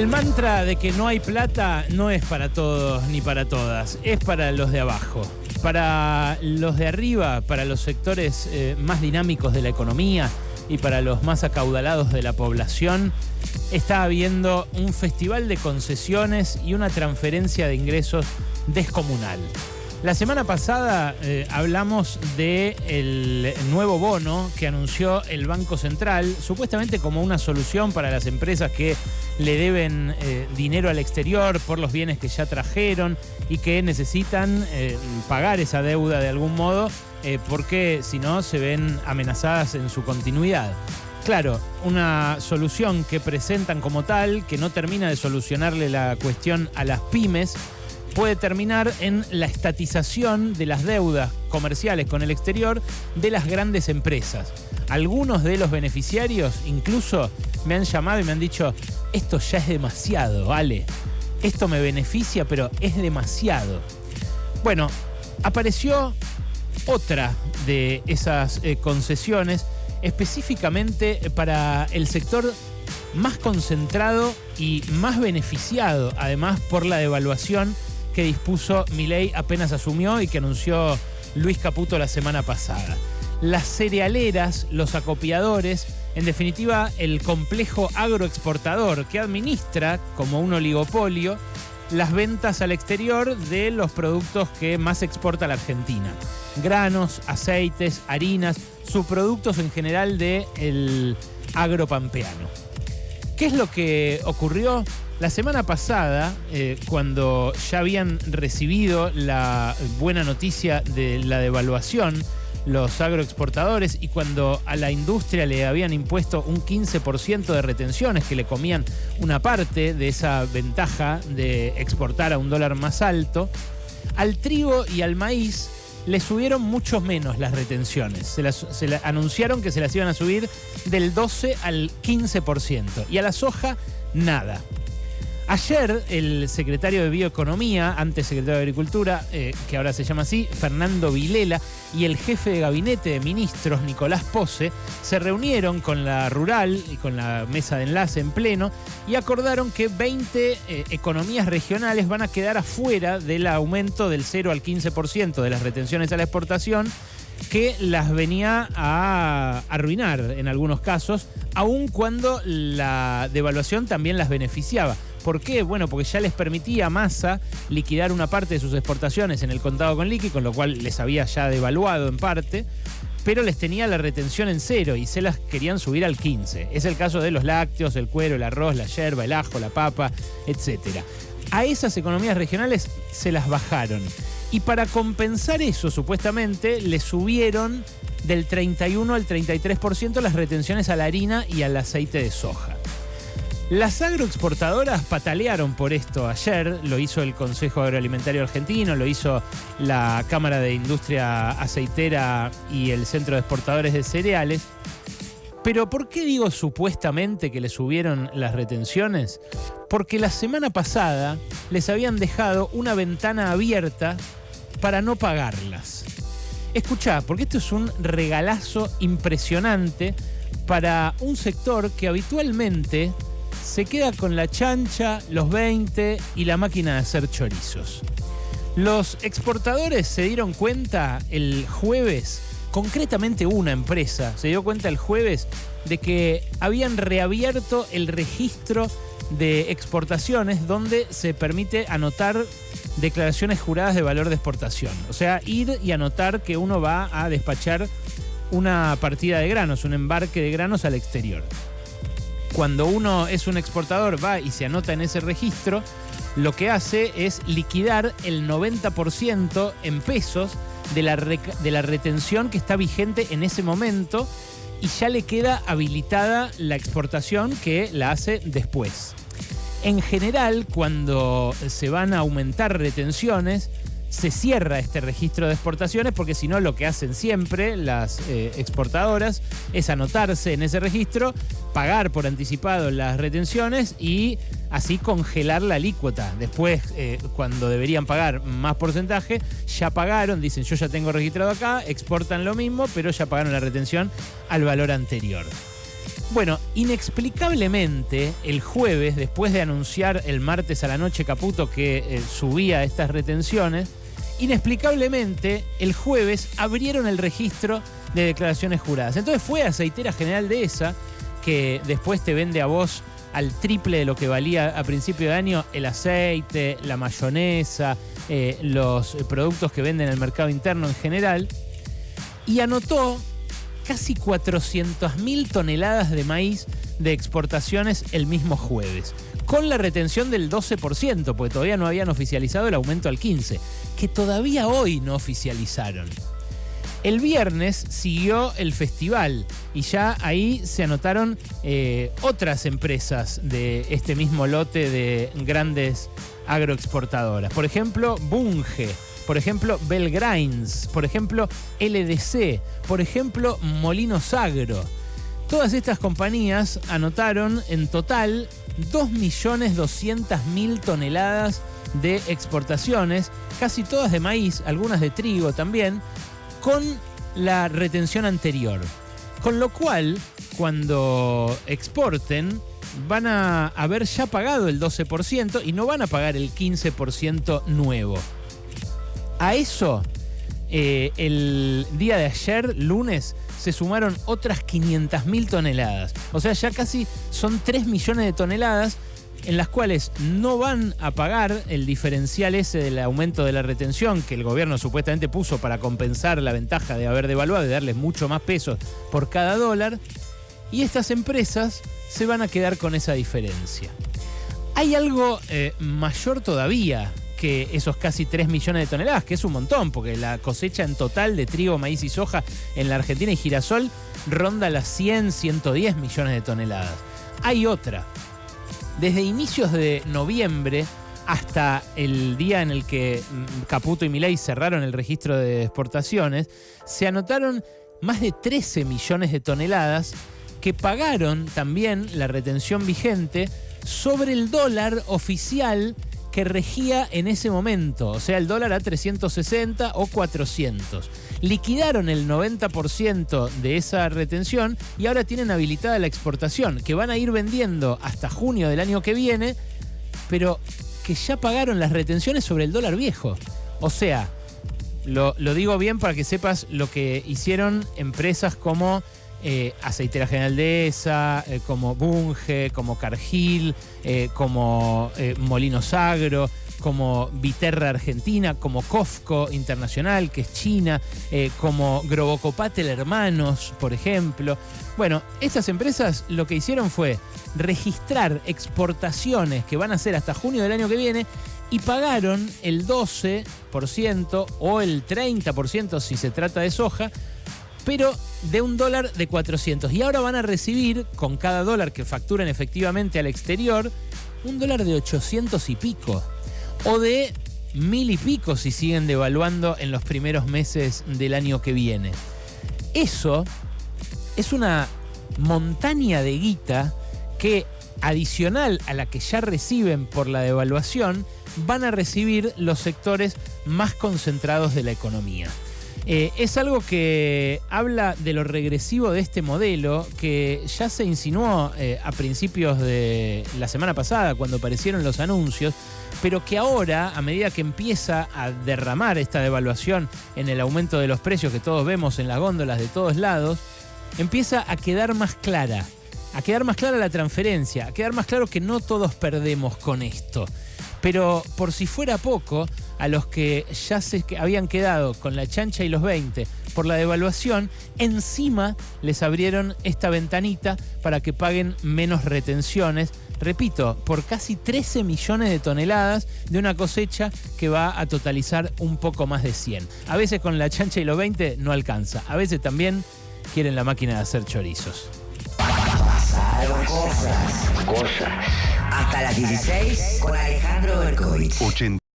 El mantra de que no hay plata no es para todos ni para todas, es para los de abajo. Para los de arriba, para los sectores eh, más dinámicos de la economía y para los más acaudalados de la población, está habiendo un festival de concesiones y una transferencia de ingresos descomunal. La semana pasada eh, hablamos del nuevo bono que anunció el Banco Central, supuestamente como una solución para las empresas que le deben eh, dinero al exterior por los bienes que ya trajeron y que necesitan eh, pagar esa deuda de algún modo porque si no se ven amenazadas en su continuidad. Claro, una solución que presentan como tal, que no termina de solucionarle la cuestión a las pymes, puede terminar en la estatización de las deudas comerciales con el exterior de las grandes empresas. Algunos de los beneficiarios incluso me han llamado y me han dicho, esto ya es demasiado, vale. Esto me beneficia, pero es demasiado. Bueno, apareció otra de esas eh, concesiones específicamente para el sector más concentrado y más beneficiado, además por la devaluación que dispuso Milei apenas asumió y que anunció Luis Caputo la semana pasada. Las cerealeras, los acopiadores, en definitiva el complejo agroexportador que administra como un oligopolio las ventas al exterior de los productos que más exporta la Argentina. Granos, aceites, harinas, subproductos en general del el agropampeano. ¿Qué es lo que ocurrió? La semana pasada, eh, cuando ya habían recibido la buena noticia de la devaluación, los agroexportadores y cuando a la industria le habían impuesto un 15% de retenciones que le comían una parte de esa ventaja de exportar a un dólar más alto, al trigo y al maíz le subieron mucho menos las retenciones. Se, anunciaron que se las iban a subir del 12 al 15% y a la soja nada. Ayer el secretario de Bioeconomía, antes secretario de Agricultura, eh, que ahora se llama así, Fernando Vilela, y el jefe de gabinete de ministros, Nicolás Pose, se reunieron con la rural y con la mesa de enlace en pleno y acordaron que 20 eh, economías regionales van a quedar afuera del aumento del 0 al 15% de las retenciones a la exportación que las venía a arruinar en algunos casos, aun cuando la devaluación también las beneficiaba. ¿Por qué? Bueno, porque ya les permitía a Massa liquidar una parte de sus exportaciones en el contado con liqui, con lo cual les había ya devaluado en parte, pero les tenía la retención en cero y se las querían subir al 15. Es el caso de los lácteos, el cuero, el arroz, la yerba, el ajo, la papa, etc. A esas economías regionales se las bajaron. Y para compensar eso, supuestamente, le subieron del 31 al 33% las retenciones a la harina y al aceite de soja. Las agroexportadoras patalearon por esto ayer, lo hizo el Consejo Agroalimentario Argentino, lo hizo la Cámara de Industria Aceitera y el Centro de Exportadores de Cereales. Pero ¿por qué digo supuestamente que le subieron las retenciones? Porque la semana pasada les habían dejado una ventana abierta para no pagarlas. Escuchá, porque esto es un regalazo impresionante para un sector que habitualmente se queda con la chancha, los 20 y la máquina de hacer chorizos. Los exportadores se dieron cuenta el jueves, concretamente una empresa se dio cuenta el jueves de que habían reabierto el registro de exportaciones donde se permite anotar declaraciones juradas de valor de exportación. O sea, ir y anotar que uno va a despachar una partida de granos, un embarque de granos al exterior cuando uno es un exportador, va y se anota en ese registro, lo que hace es liquidar el 90% en pesos de la, de la retención que está vigente en ese momento y ya le queda habilitada la exportación que la hace después. En general, cuando se van a aumentar retenciones, se cierra este registro de exportaciones porque si no lo que hacen siempre las eh, exportadoras es anotarse en ese registro, pagar por anticipado las retenciones y así congelar la alícuota. Después, eh, cuando deberían pagar más porcentaje, ya pagaron, dicen yo ya tengo registrado acá, exportan lo mismo, pero ya pagaron la retención al valor anterior. Bueno, inexplicablemente, el jueves, después de anunciar el martes a la noche Caputo que eh, subía estas retenciones, inexplicablemente, el jueves abrieron el registro de declaraciones juradas. Entonces fue Aceitera General de esa, que después te vende a vos al triple de lo que valía a principio de año el aceite, la mayonesa, eh, los productos que venden en el mercado interno en general, y anotó casi 400.000 toneladas de maíz de exportaciones el mismo jueves, con la retención del 12%, porque todavía no habían oficializado el aumento al 15%, que todavía hoy no oficializaron. El viernes siguió el festival y ya ahí se anotaron eh, otras empresas de este mismo lote de grandes agroexportadoras. Por ejemplo, Bunge, por ejemplo, Belgrains, por ejemplo, LDC, por ejemplo, Molinos Agro. Todas estas compañías anotaron en total 2.200.000 toneladas de exportaciones, casi todas de maíz, algunas de trigo también, con la retención anterior. Con lo cual, cuando exporten, van a haber ya pagado el 12% y no van a pagar el 15% nuevo. A eso, eh, el día de ayer, lunes, se sumaron otras 500.000 toneladas. O sea, ya casi son 3 millones de toneladas en las cuales no van a pagar el diferencial ese del aumento de la retención que el gobierno supuestamente puso para compensar la ventaja de haber devaluado y darles mucho más pesos por cada dólar. Y estas empresas se van a quedar con esa diferencia. Hay algo eh, mayor todavía que esos casi 3 millones de toneladas, que es un montón, porque la cosecha en total de trigo, maíz y soja en la Argentina y girasol ronda las 100, 110 millones de toneladas. Hay otra. Desde inicios de noviembre hasta el día en el que mm, Caputo y Milei cerraron el registro de exportaciones, se anotaron más de 13 millones de toneladas que pagaron también la retención vigente sobre el dólar oficial que regía en ese momento, o sea, el dólar a 360 o 400. Liquidaron el 90% de esa retención y ahora tienen habilitada la exportación, que van a ir vendiendo hasta junio del año que viene, pero que ya pagaron las retenciones sobre el dólar viejo. O sea, lo, lo digo bien para que sepas lo que hicieron empresas como eh, Aceitera General de esa, eh, como Bunge, como Cargill, eh, como Molinos Agro, como Viterra Argentina, como Cofco Internacional, que es China, como Grobocopatel Hermanos, por ejemplo. Bueno, estas empresas lo que hicieron fue registrar exportaciones que van a ser hasta junio del año que viene y pagaron el 12% o el 30% si se trata de soja pero de un dólar de 400. Y ahora van a recibir, con cada dólar que facturan efectivamente al exterior, un dólar de 800 y pico. O de mil y pico si siguen devaluando en los primeros meses del año que viene. Eso es una montaña de guita que, adicional a la que ya reciben por la devaluación, van a recibir los sectores más concentrados de la economía. Eh, es algo que habla de lo regresivo de este modelo que ya se insinuó eh, a principios de la semana pasada cuando aparecieron los anuncios, pero que ahora, a medida que empieza a derramar esta devaluación en el aumento de los precios que todos vemos en las góndolas de todos lados, empieza a quedar más clara, a quedar más clara la transferencia, a quedar más claro que no todos perdemos con esto. Pero por si fuera poco, a los que ya se habían quedado con la chancha y los 20 por la devaluación, encima les abrieron esta ventanita para que paguen menos retenciones. Repito, por casi 13 millones de toneladas de una cosecha que va a totalizar un poco más de 100. A veces con la chancha y los 20 no alcanza. A veces también quieren la máquina de hacer chorizos. Cosas. Cosas. Hasta las 16 con Alejandro Berkovich.